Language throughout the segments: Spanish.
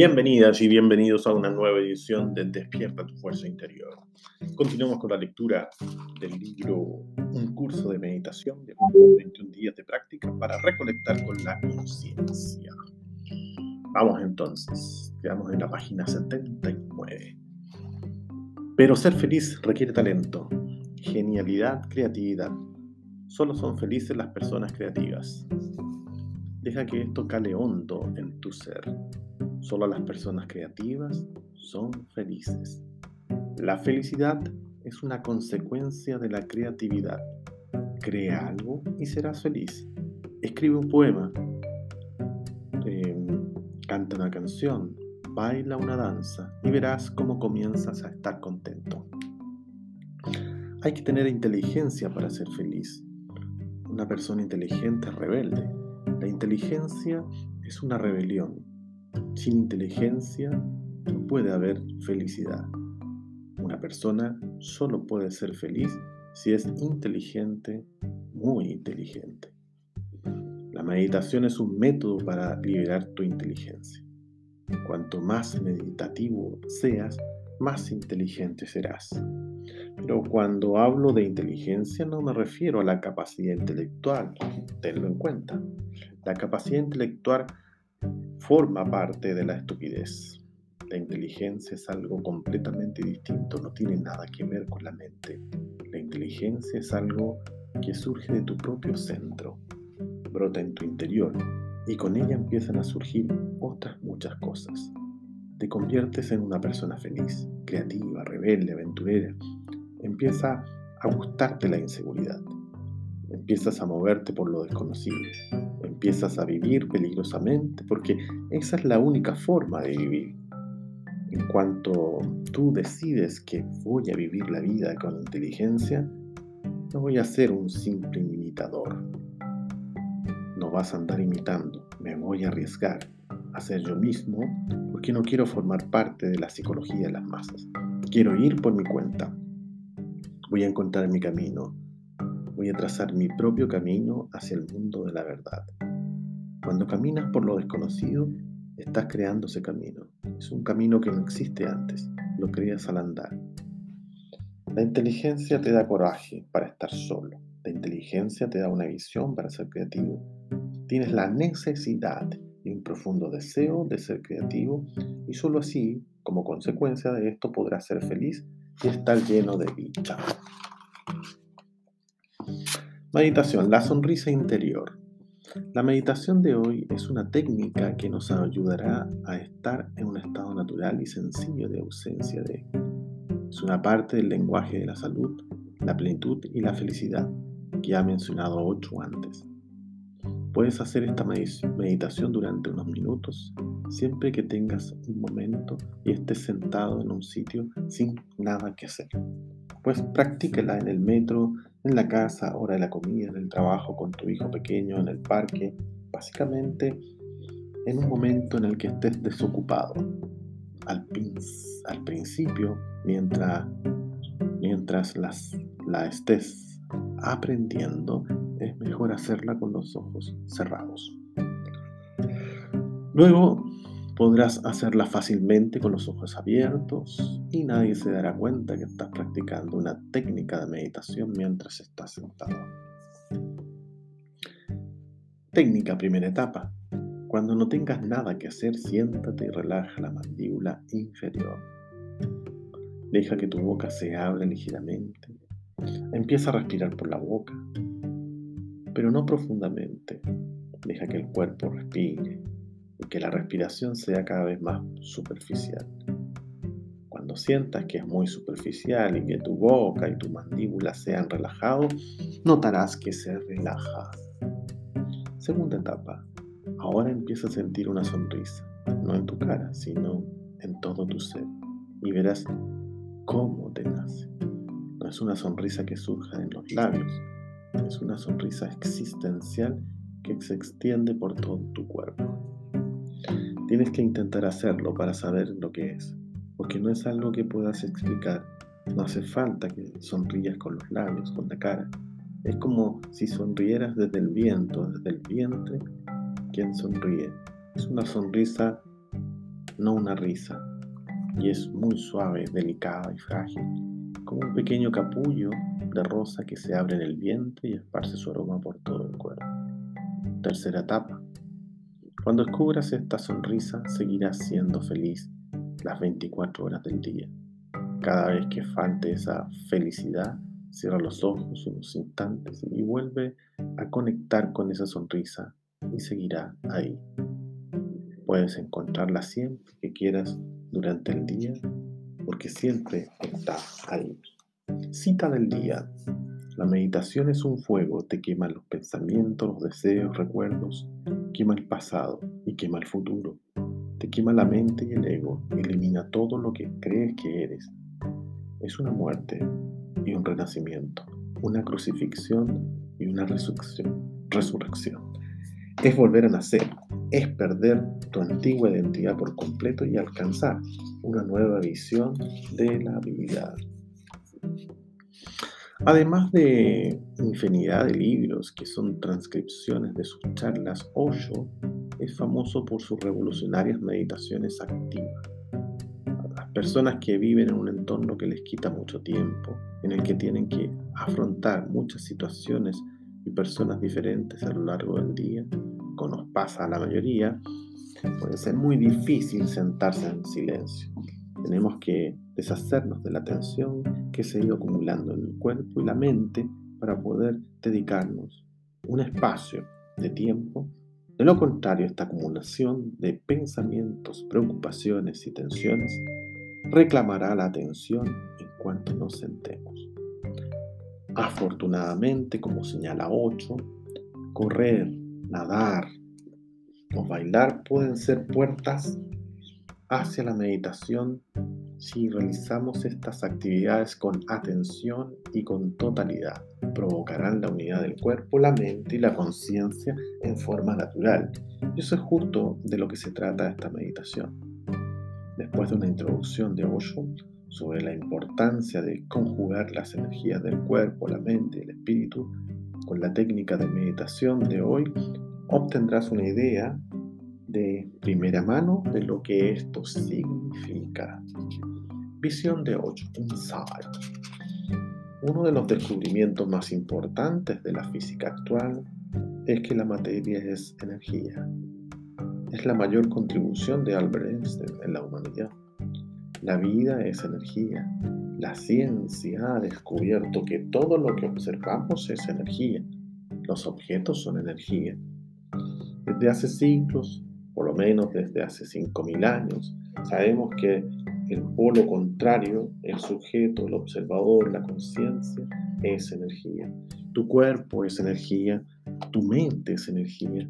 Bienvenidas y bienvenidos a una nueva edición de Despierta tu Fuerza Interior. Continuamos con la lectura del libro Un curso de meditación de 21 días de práctica para recolectar con la conciencia. Vamos entonces, quedamos en la página 79. Pero ser feliz requiere talento, genialidad, creatividad. Solo son felices las personas creativas. Deja que esto cale hondo en tu ser Solo las personas creativas son felices. La felicidad es una consecuencia de la creatividad. Crea algo y serás feliz. Escribe un poema, em, canta una canción, baila una danza y verás cómo comienzas a estar contento. Hay que tener inteligencia para ser feliz. Una persona inteligente es rebelde. La inteligencia es una rebelión. Sin inteligencia no puede haber felicidad. Una persona solo puede ser feliz si es inteligente, muy inteligente. La meditación es un método para liberar tu inteligencia. Cuanto más meditativo seas, más inteligente serás. Pero cuando hablo de inteligencia no me refiero a la capacidad intelectual, tenlo en cuenta. La capacidad intelectual forma parte de la estupidez. La inteligencia es algo completamente distinto, no tiene nada que ver con la mente. La inteligencia es algo que surge de tu propio centro, brota en tu interior y con ella empiezan a surgir otras muchas cosas. Te conviertes en una persona feliz, creativa, rebelde, aventurera. Empieza a gustarte la inseguridad. Empiezas a moverte por lo desconocido empiezas a vivir peligrosamente, porque esa es la única forma de vivir. En cuanto tú decides que voy a vivir la vida con inteligencia, no voy a ser un simple imitador. No vas a andar imitando, me voy a arriesgar a ser yo mismo porque no quiero formar parte de la psicología de las masas. Quiero ir por mi cuenta. Voy a encontrar mi camino. Voy a trazar mi propio camino hacia el mundo de la verdad. Cuando caminas por lo desconocido, estás creando ese camino. Es un camino que no existe antes, lo creas al andar. La inteligencia te da coraje para estar solo. La inteligencia te da una visión para ser creativo. Tienes la necesidad y un profundo deseo de ser creativo y solo así, como consecuencia de esto, podrás ser feliz y estar lleno de dicha. Meditación, la sonrisa interior. La meditación de hoy es una técnica que nos ayudará a estar en un estado natural y sencillo de ausencia de. Es una parte del lenguaje de la salud, la plenitud y la felicidad que ha mencionado ocho antes. Puedes hacer esta meditación durante unos minutos siempre que tengas un momento y estés sentado en un sitio sin nada que hacer. Pues practícala en el metro, en la casa, hora de la comida, en el trabajo, con tu hijo pequeño, en el parque, básicamente en un momento en el que estés desocupado. Al, al principio, mientras, mientras la estés aprendiendo, es mejor hacerla con los ojos cerrados. Luego podrás hacerla fácilmente con los ojos abiertos y nadie se dará cuenta que estás practicando una técnica de meditación mientras estás sentado. Técnica primera etapa. Cuando no tengas nada que hacer, siéntate y relaja la mandíbula inferior. Deja que tu boca se abra ligeramente. Empieza a respirar por la boca, pero no profundamente. Deja que el cuerpo respire que la respiración sea cada vez más superficial sientas que es muy superficial y que tu boca y tu mandíbula sean relajados, notarás que se relaja. Segunda etapa. Ahora empieza a sentir una sonrisa, no en tu cara, sino en todo tu ser. Y verás cómo te nace. No es una sonrisa que surja en los labios, es una sonrisa existencial que se extiende por todo tu cuerpo. Tienes que intentar hacerlo para saber lo que es porque no es algo que puedas explicar. No hace falta que sonrías con los labios, con la cara. Es como si sonrieras desde el viento, desde el vientre, quien sonríe. Es una sonrisa no una risa, y es muy suave, delicada y frágil, como un pequeño capullo de rosa que se abre en el vientre y esparce su aroma por todo el cuerpo. Tercera etapa. Cuando descubras esta sonrisa, seguirás siendo feliz las 24 horas del día. Cada vez que falte esa felicidad, cierra los ojos unos instantes y vuelve a conectar con esa sonrisa y seguirá ahí. Puedes encontrarla siempre que quieras durante el día porque siempre está ahí. Cita del día. La meditación es un fuego, te quema los pensamientos, los deseos, recuerdos, quema el pasado y quema el futuro. Te quema la mente y el ego, elimina todo lo que crees que eres. Es una muerte y un renacimiento, una crucifixión y una resurrección. resurrección. Es volver a nacer, es perder tu antigua identidad por completo y alcanzar una nueva visión de la vida. Además de infinidad de libros que son transcripciones de sus charlas, Osho es famoso por sus revolucionarias meditaciones activas. Las personas que viven en un entorno que les quita mucho tiempo, en el que tienen que afrontar muchas situaciones y personas diferentes a lo largo del día, como nos pasa a la mayoría, puede ser muy difícil sentarse en silencio. Tenemos que deshacernos de la tensión que se ha ido acumulando en el cuerpo y la mente para poder dedicarnos un espacio de tiempo. De lo contrario, esta acumulación de pensamientos, preocupaciones y tensiones reclamará la atención en cuanto nos sentemos. Afortunadamente, como señala 8, correr, nadar o bailar pueden ser puertas hacia la meditación si realizamos estas actividades con atención y con totalidad. Provocarán la unidad del cuerpo, la mente y la conciencia en forma natural. Y eso es justo de lo que se trata esta meditación. Después de una introducción de Osho sobre la importancia de conjugar las energías del cuerpo, la mente y el espíritu, con la técnica de meditación de hoy, obtendrás una idea de primera mano de lo que esto significa. Visión de 8. Insight. Uno de los descubrimientos más importantes de la física actual es que la materia es energía. Es la mayor contribución de Albert Einstein en la humanidad. La vida es energía. La ciencia ha descubierto que todo lo que observamos es energía. Los objetos son energía. Desde hace siglos, por lo menos desde hace 5.000 años, sabemos que el polo contrario, el sujeto, el observador, la conciencia, es energía. Tu cuerpo es energía, tu mente es energía,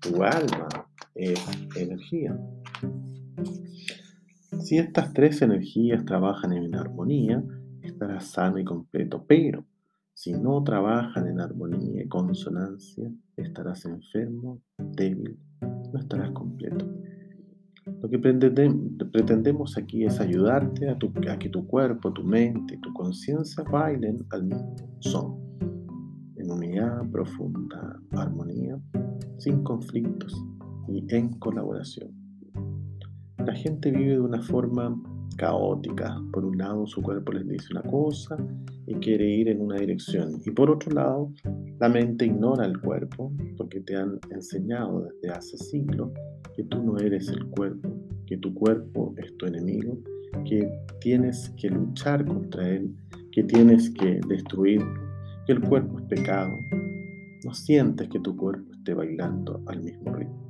tu alma es energía. Si estas tres energías trabajan en armonía, estarás sano y completo, pero si no trabajan en armonía y consonancia, estarás enfermo, débil no estarás completo. Lo que pretendemos aquí es ayudarte a, que tu cuerpo, tu mente tu conciencia bailen al mismo son, en unidad, profunda armonía, sin conflictos y en colaboración. La gente vive de una forma caótica. Por un lado, su cuerpo les dice una cosa y quiere ir en una dirección. Y por otro lado, la mente ignora el cuerpo porque te han enseñado desde hace siglos que tú no eres el cuerpo, que tu cuerpo es tu enemigo, que tienes que luchar contra él, que tienes que destruirlo, que el cuerpo es pecado. No sientes que tu cuerpo esté bailando al mismo ritmo.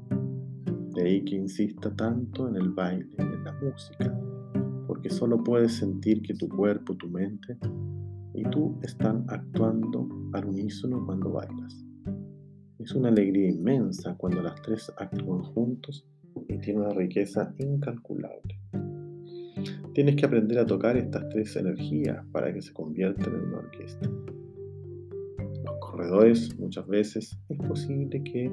De ahí que insista tanto en el baile en la música, porque solo puedes sentir que tu cuerpo, tu mente y tú están actuando al unísono cuando bailas. Es una alegría inmensa cuando las tres actúan juntos y tiene una riqueza incalculable. Tienes que aprender a tocar estas tres energías para que se conviertan en una orquesta. Los corredores muchas veces es posible que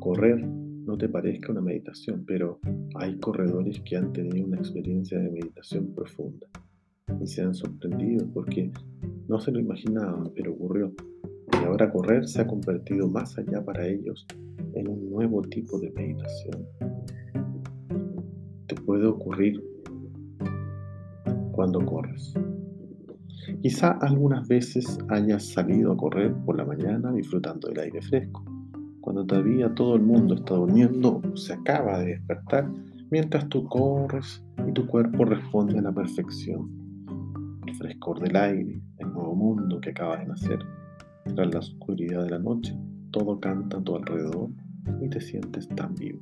correr no te parezca una meditación, pero hay corredores que han tenido una experiencia de meditación profunda y se han sorprendido porque no se lo imaginaban, pero ocurrió. Y ahora correr se ha convertido más allá para ellos en un nuevo tipo de meditación. puede ocurrir cuando corres. Quizá algunas veces hayas salido a correr por la mañana disfrutando del aire fresco, cuando todavía todo el mundo está durmiendo o se acaba de despertar, mientras tú corres y tu cuerpo responde a la perfección. El frescor del aire, el nuevo mundo que acaba de nacer, tras la oscuridad de la noche, todo canta a tu alrededor y te sientes tan vivo.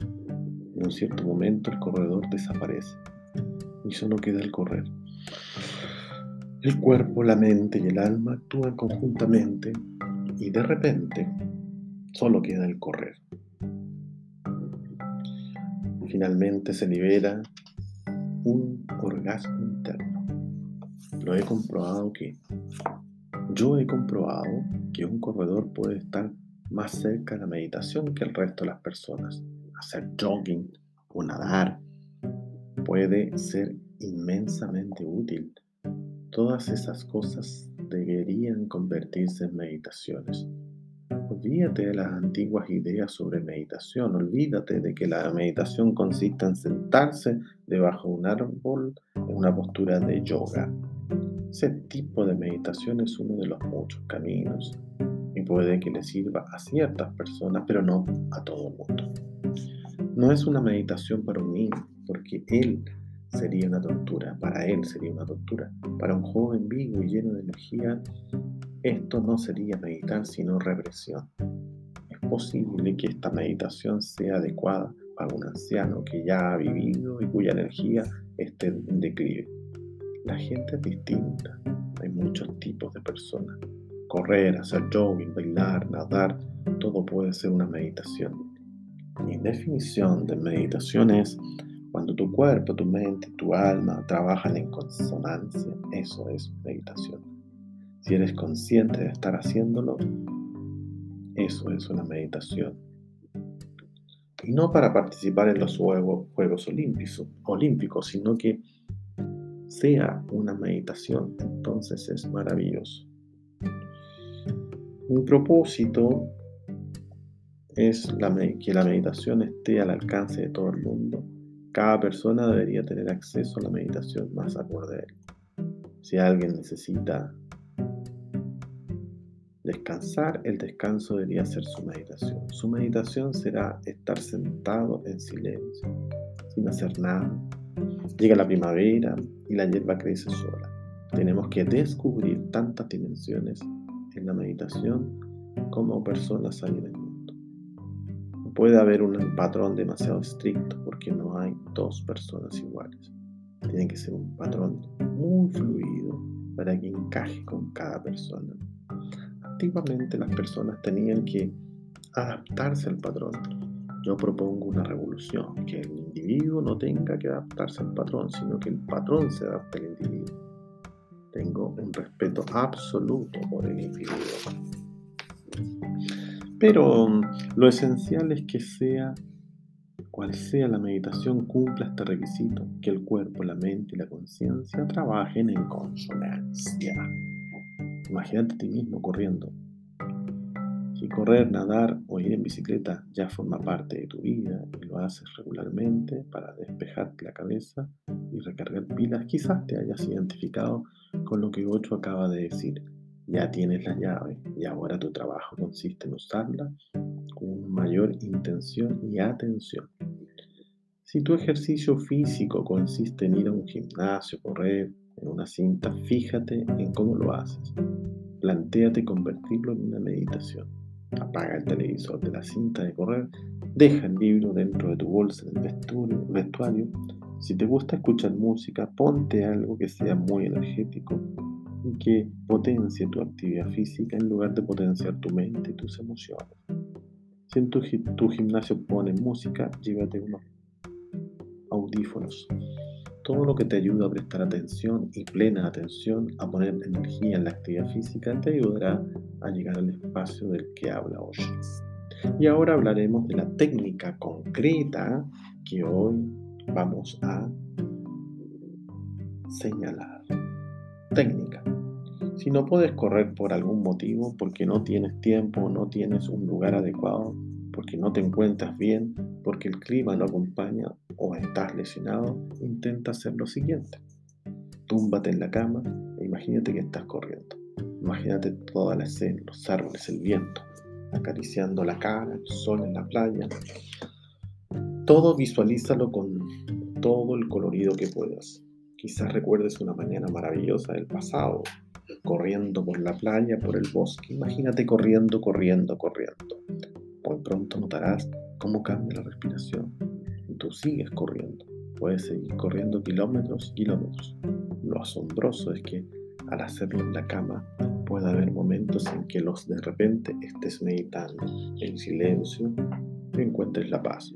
En un cierto momento el corredor desaparece y solo queda el correr. El cuerpo, la mente y el alma actúan conjuntamente y de repente solo queda el correr. Finalmente se libera un orgasmo interno. Lo he comprobado que yo he comprobado que un corredor puede estar más cerca de la meditación que el resto de las personas. Hacer jogging o nadar puede ser inmensamente útil. Todas esas cosas deberían convertirse en meditaciones. Olvídate de las antiguas ideas sobre meditación. Olvídate de que la meditación consiste en sentarse debajo de un árbol en una postura de yoga. Ese tipo de meditación es uno de los muchos caminos y puede que le sirva a ciertas personas, pero no a todo el mundo. No es una meditación para un niño, porque él sería una tortura, para él sería una tortura. Para un joven vivo y lleno de energía, esto no sería meditar, sino represión. Es posible que esta meditación sea adecuada para un anciano que ya ha vivido y cuya energía esté en declive. La gente es distinta, hay muchos tipos de personas. Correr, hacer jogging, bailar, nadar, todo puede ser una meditación. Mi definición de meditación es cuando tu cuerpo, tu mente, tu alma trabajan en consonancia, eso es meditación. Si eres consciente de estar haciéndolo, eso es una meditación. Y no para participar en los Juegos, olímpicos, sino que sea una meditación, entonces es maravilloso. Mi propósito es que la meditación esté al alcance de todo el mundo cada persona debería tener acceso a la meditación más acorde a él. Si alguien necesita descansar, el descanso debería ser su meditación. Su meditación será estar sentado en silencio, sin hacer nada. Llega la primavera y la hierba crece sola. Tenemos que descubrir tantas dimensiones en la meditación como personas hay en el mundo. No puede haber un patrón demasiado estricto porque no hay dos personas iguales. Tiene que ser un patrón muy fluido para que encaje con cada persona. Antiguamente las personas tenían que adaptarse al patrón. Yo propongo una revolución, que el individuo no tenga que adaptarse al patrón, sino que el patrón se adapte al individuo. Tengo un respeto absoluto por el individuo. Pero mm, lo esencial es que sea cual sea la meditación, cumpla este requisito, que el cuerpo, la mente y la conciencia trabajen en consonancia. Imagínate a ti mismo corriendo. Si correr, nadar o ir en bicicleta ya forma parte de tu vida y lo haces regularmente para despejarte la cabeza y recargar pilas, quizás te hayas identificado con lo que otro acaba de decir. Ya tienes la llave y ahora tu trabajo consiste en usarla con mayor intención y atención. Si tu ejercicio físico consiste en ir a un gimnasio, correr en una cinta, fíjate en cómo lo haces. Plantéate convertirlo en una meditación. Apaga el televisor de la cinta de correr, deja el libro dentro de tu bolsa en el vestuario. Si te gusta escuchar música, ponte algo que sea muy energético y que potencie tu actividad física en lugar de potenciar tu mente y tus emociones. Si en tu, gimnasio ponen música, llévate unos audífonos. Todo lo que te ayuda a prestar atención y plena atención, a poner energía en la actividad física, te ayudará a llegar al espacio del que habla hoy. Y ahora hablaremos de la técnica concreta que hoy vamos a señalar. Técnica. Si no puedes correr por algún motivo, porque no tienes tiempo, no tienes un lugar adecuado, porque no te encuentras bien, porque el clima no acompaña, o estás lesionado, intenta hacer lo siguiente. Túmbate en la cama e imagínate que estás corriendo. Imagínate toda la escena, los árboles, el viento, acariciando la cara, el sol en la playa. Todo visualízalo con todo el colorido que puedas. Quizás recuerdes una mañana maravillosa del pasado, corriendo por la playa, por el bosque. Imagínate corriendo, corriendo, corriendo. Muy pronto notarás cómo cambia la respiración tú sigues corriendo. Puedes seguir corriendo kilómetros kilómetros. Lo asombroso es que al hacerlo en la cama puede haber momentos en que los de repente estés meditando en silencio y encuentres la paz.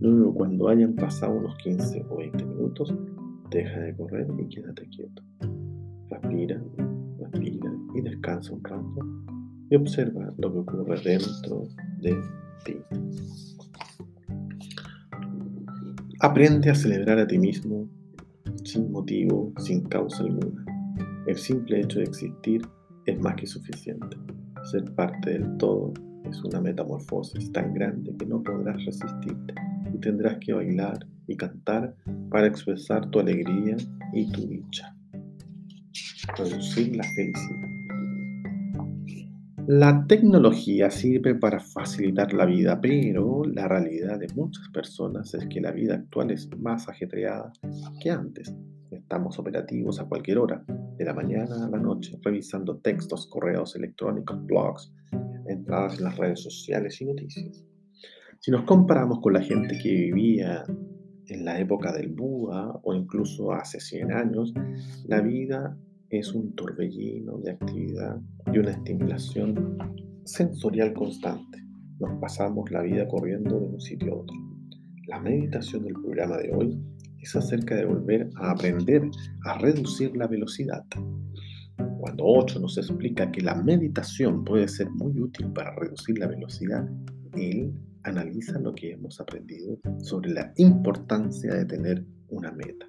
Luego cuando hayan pasado unos 15 o 20 minutos, deja de correr y quédate quieto. Respira, respira y descansa un rato y observa lo que ocurre dentro de ti. Aprende a celebrar a ti mismo sin motivo, sin causa alguna. El simple hecho de existir es más que suficiente. Ser parte del todo es una metamorfosis tan grande que no podrás resistirte y tendrás que bailar y cantar para expresar tu alegría y tu dicha. Producir la felicidad. La tecnología sirve para facilitar la vida, pero la realidad de muchas personas es que la vida actual es más ajetreada que antes. Estamos operativos a cualquier hora, de la mañana a la noche, revisando textos, correos electrónicos, blogs, entradas en las redes sociales y noticias. Si nos comparamos con la gente que vivía en la época del Buda o incluso hace 100 años, la vida es un torbellino de actividad y una estimulación sensorial constante. Nos pasamos la vida corriendo de un sitio a otro. La meditación del programa de hoy es acerca de volver a aprender a reducir la velocidad. Cuando Ocho nos explica que la meditación puede ser muy útil para reducir la velocidad, él analiza lo que hemos aprendido sobre la importancia de tener una meta,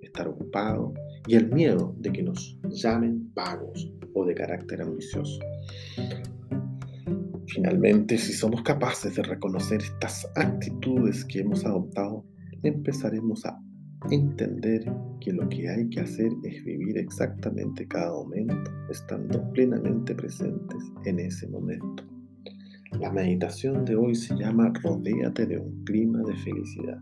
estar ocupado y el miedo de que nos llamen vagos o de carácter ambicioso. Finalmente, si somos capaces de reconocer estas actitudes que hemos adoptado, empezaremos a entender que lo que hay que hacer es vivir exactamente cada momento, estando plenamente presentes en ese momento. La meditación de hoy se llama Rodéate de un clima de felicidad.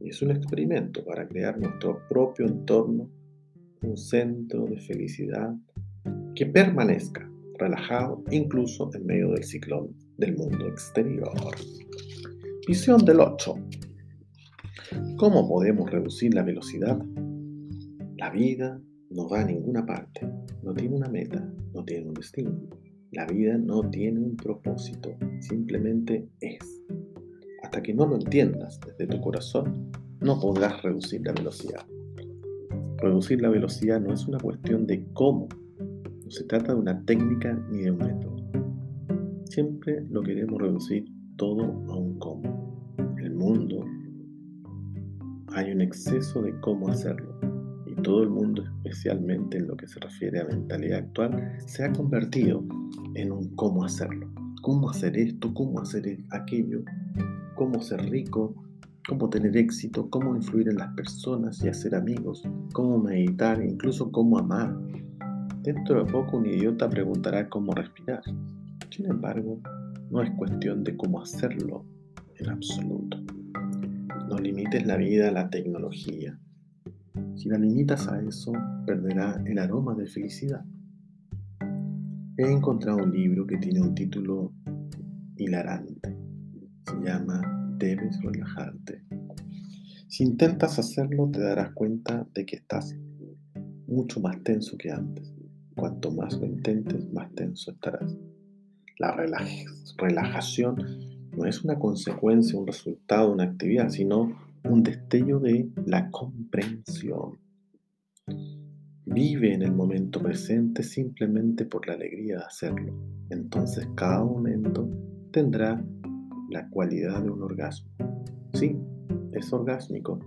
Y es un experimento para crear nuestro propio entorno un centro de felicidad que permanezca relajado incluso en medio del ciclón del mundo exterior. Visión del 8. ¿Cómo podemos reducir la velocidad? La vida no va a ninguna parte, no tiene una meta, no tiene un destino. La vida no tiene un propósito, simplemente es. Hasta que no lo entiendas desde tu corazón, no podrás reducir la velocidad. Reducir la velocidad no es una cuestión de cómo, no se trata de una técnica ni de un método. Siempre lo queremos reducir todo a un cómo. El mundo hay un exceso de cómo hacerlo y todo el mundo, especialmente en lo que se refiere a mentalidad actual, se ha convertido en un cómo hacerlo. Cómo hacer esto, cómo hacer aquello, cómo ser rico, cómo tener éxito, cómo influir en las personas y hacer amigos, cómo meditar, incluso cómo amar. Dentro de poco un idiota preguntará cómo respirar. Sin embargo, no es cuestión de cómo hacerlo en absoluto. No limites la vida a la tecnología. Si la limitas a eso, perderá el aroma de felicidad. He encontrado un libro que tiene un título hilarante. Se llama debes relajarte. Si intentas hacerlo, te darás cuenta de que estás mucho más tenso que antes. Cuanto más lo intentes, más tenso estarás. La relajación no es una consecuencia, un resultado una actividad, sino un destello de la comprensión. Vive en el momento presente simplemente por la alegría de hacerlo. Entonces cada momento tendrá la cualidad de un orgasmo. Sí, es orgásmico.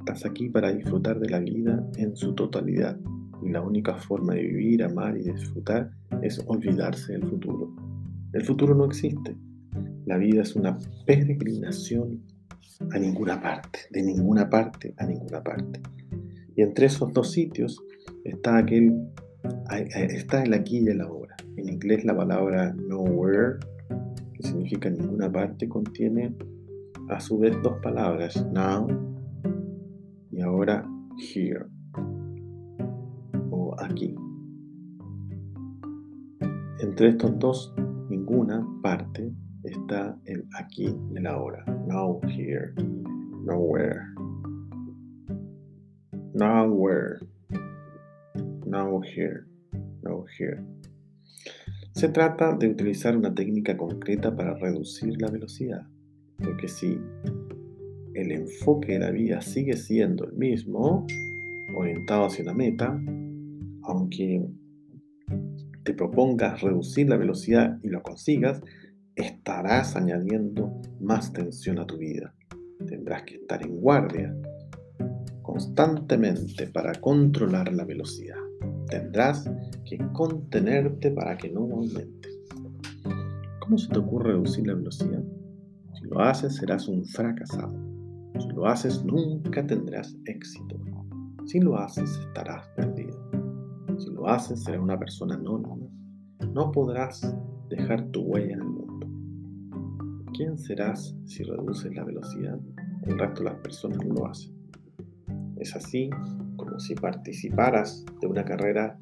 Estás aquí para disfrutar de la vida en su totalidad y la única forma de vivir, amar y disfrutar es olvidarse del futuro. El futuro no existe. La vida es una peregrinación a ninguna parte, de ninguna parte a ninguna parte. Y entre esos dos sitios está aquel, está el aquí y el ahora. En inglés la palabra nowhere, significa ninguna parte, contiene a su vez dos palabras, now y ahora here, o aquí. Entre estos dos, ninguna parte está el aquí y el ahora. Now, here, nowhere. Nowhere. Now, here, now, here. Se trata de utilizar una técnica concreta para reducir la velocidad, porque si el enfoque de la vida sigue siendo el mismo, orientado hacia una meta, aunque te propongas reducir la velocidad y lo consigas, estarás añadiendo más tensión a tu vida. Tendrás que estar en guardia constantemente para controlar la velocidad. Tendrás que contenerte para que no aumente. ¿Cómo se te ocurre reducir la velocidad? Si lo haces serás un fracasado. Si lo haces nunca tendrás éxito. Si lo haces estarás perdido. Si lo haces serás una persona anónima. No podrás dejar tu huella en el mundo. ¿Quién serás si reduces la velocidad? El resto de las personas no lo hacen. Es así si participaras de una carrera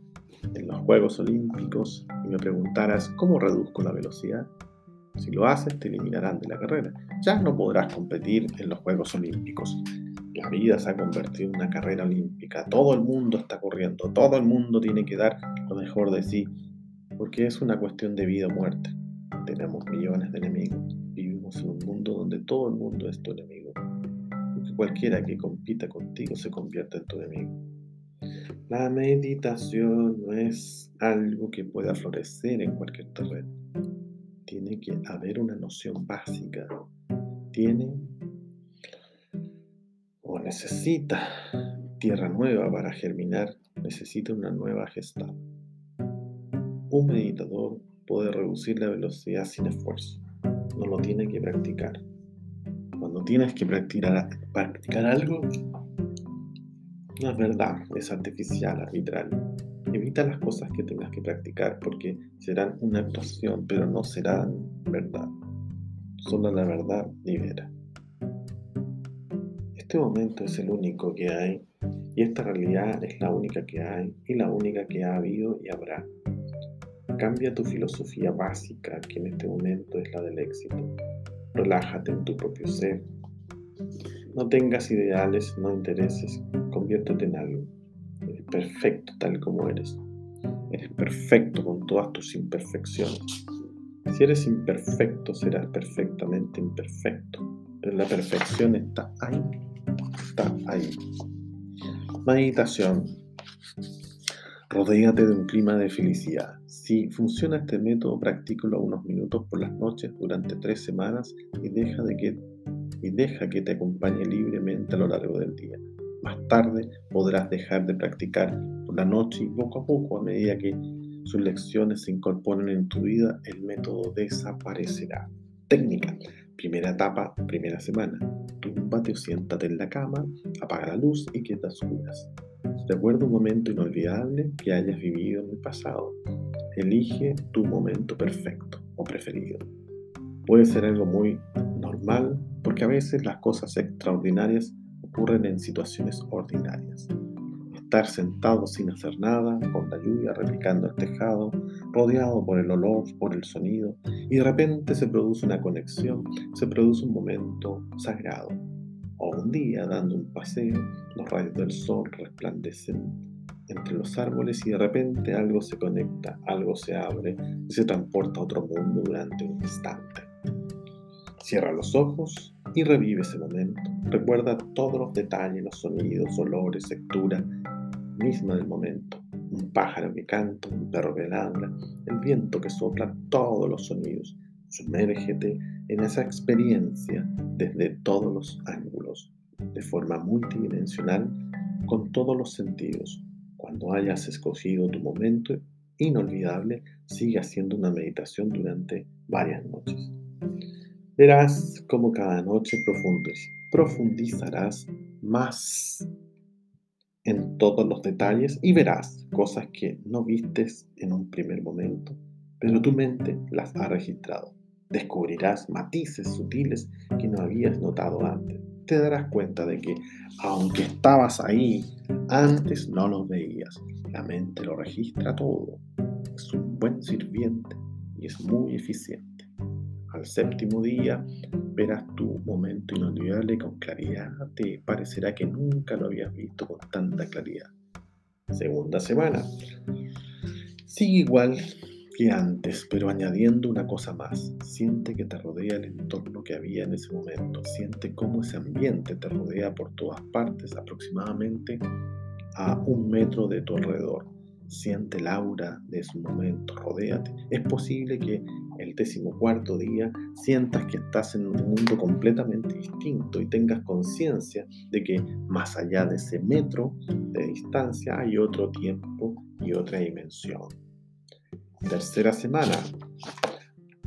en los Juegos Olímpicos y me preguntaras cómo reduzco la velocidad. Si lo haces, te eliminarán de la carrera. Ya no podrás competir en los Juegos Olímpicos. La vida se ha convertido en una carrera olímpica. Todo el mundo está corriendo. Todo el mundo tiene que dar lo mejor de sí. Porque es una cuestión de vida o muerte. Tenemos millones de enemigos en un mundo donde todo el mundo es tu enemigo. Cualquiera que compita contigo se convierte en tu enemigo. La meditación no es algo que pueda florecer en cualquier terreno. Tiene que haber una noción básica. Tiene o necesita tierra nueva para germinar. Necesita una nueva gestad. Un meditador puede reducir la velocidad sin esfuerzo no lo tiene que practicar. Cuando tienes que practicar, practicar algo, no es verdad, es artificial, arbitral. Evita las cosas que tengas que practicar porque serán una actuación, pero no serán verdad. Solo la verdad libera. Este momento es el único que hay y esta realidad es la única que hay y la única que ha habido y habrá. Cambia tu filosofía básica, que en este momento es la del éxito. Relájate en tu propio ser. No tengas ideales, no intereses. Conviértete en algo. Eres perfecto tal como eres. Eres perfecto con todas tus imperfecciones. Si eres imperfecto, serás perfectamente imperfecto. Pero la perfección está ahí. Está ahí. Meditación. Rodéate de un clima de felicidad. Si funciona este método, practícalo unos minutos por las noches durante tres semanas y deja, que te acompañe libremente a lo largo del día. Más tarde podrás dejar de practicar por la noche y poco a poco, a medida que sus lecciones se incorporen en tu vida, el método desaparecerá. Técnica. Primera etapa, primera semana. Túmbate o siéntate en la cama, apaga la luz y queda oscuras. Recuerda un momento inolvidable que hayas vivido en el pasado. Elige tu momento perfecto o preferido. Puede ser algo muy normal porque a veces las cosas extraordinarias ocurren en situaciones ordinarias. Estar sentado sin hacer nada, con la lluvia replicando el tejado, rodeado por el olor, por el sonido, y de repente se produce una conexión, se produce un momento sagrado. O un día, dando un paseo, los rayos del sol resplandecen entre los árboles y de repente algo se conecta, algo se abre y se transporta a otro mundo durante un instante. Cierra los ojos y revive ese momento. Recuerda todos los detalles, los sonidos, olores, textura misma del momento. Un pájaro que canta, un perro que ladra, el viento que sopla, todos los sonidos. Sumérgete en esa experiencia desde todos los ángulos, de forma multidimensional, con todos los sentidos, cuando hayas escogido tu momento inolvidable, sigue haciendo una meditación durante varias noches. Verás cómo cada noche profundizarás más en todos los detalles y verás cosas que no vistes en un primer momento, pero tu mente las ha registrado. Descubrirás matices sutiles que no habías notado antes. Te darás cuenta de que, aunque estabas ahí, antes no los veías. La mente lo registra todo. Es un buen sirviente y es muy eficiente. Al séptimo día verás tu momento inolvidable con claridad. Te parecerá que nunca lo habías visto con tanta claridad. Segunda semana. Sigue igual que antes, pero añadiendo una cosa más. Siente que te rodea el entorno que había en ese momento. Siente cómo ese ambiente te rodea por todas partes, aproximadamente a un metro de tu alrededor siente el aura de su momento, rodéate. Es posible que el decimocuarto día sientas que estás en un mundo completamente distinto y tengas conciencia de que más allá de ese metro de distancia hay otro tiempo y otra dimensión. Tercera semana.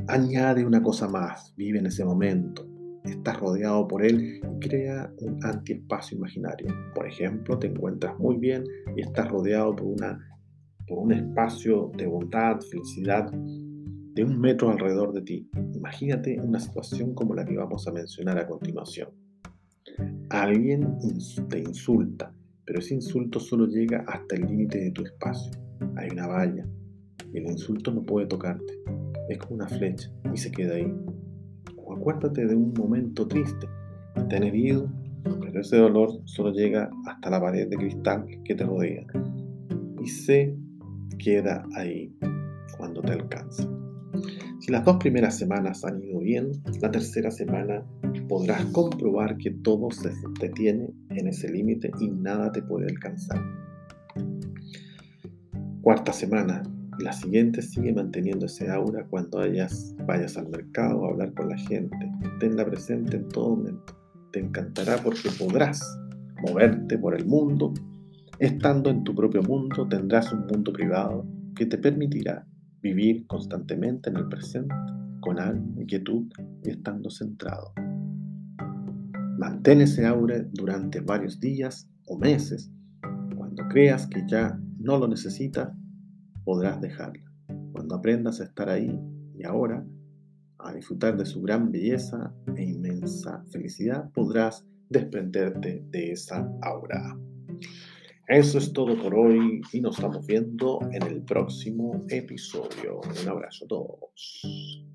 Añade una cosa más, vive en ese momento, estás rodeado por él y crea un antiespacio imaginario. Por ejemplo, te encuentras muy bien y estás rodeado por una por un espacio de bondad, felicidad, de un metro alrededor de ti. Imagínate una situación como la que vamos a mencionar a continuación. Alguien te insulta, pero ese insulto solo llega hasta el límite de tu espacio. Hay una valla el insulto no puede tocarte. Es como una flecha y se queda ahí. O acuérdate de un momento triste. Te han herido, pero ese dolor solo llega hasta la pared de cristal que te rodea. Y sé queda ahí cuando te alcance. Si las dos primeras semanas han ido bien, la tercera semana podrás comprobar que todo se detiene en ese límite y nada te puede alcanzar. Cuarta semana, la siguiente sigue manteniendo ese aura cuando vayas, vayas al mercado a hablar con la gente. Tenla presente en todo momento. Te encantará porque podrás moverte por el mundo Estando en tu propio mundo tendrás un mundo privado que te permitirá vivir constantemente en el presente, con alma y quietud y estando centrado. Mantén ese aura durante varios días o meses. Cuando creas que ya no lo necesitas, podrás dejarla. Cuando aprendas a estar ahí y ahora, a disfrutar de su gran belleza e inmensa felicidad, podrás desprenderte de esa aura. Eso es todo por hoy y nos estamos viendo en el próximo episodio. Un abrazo a todos.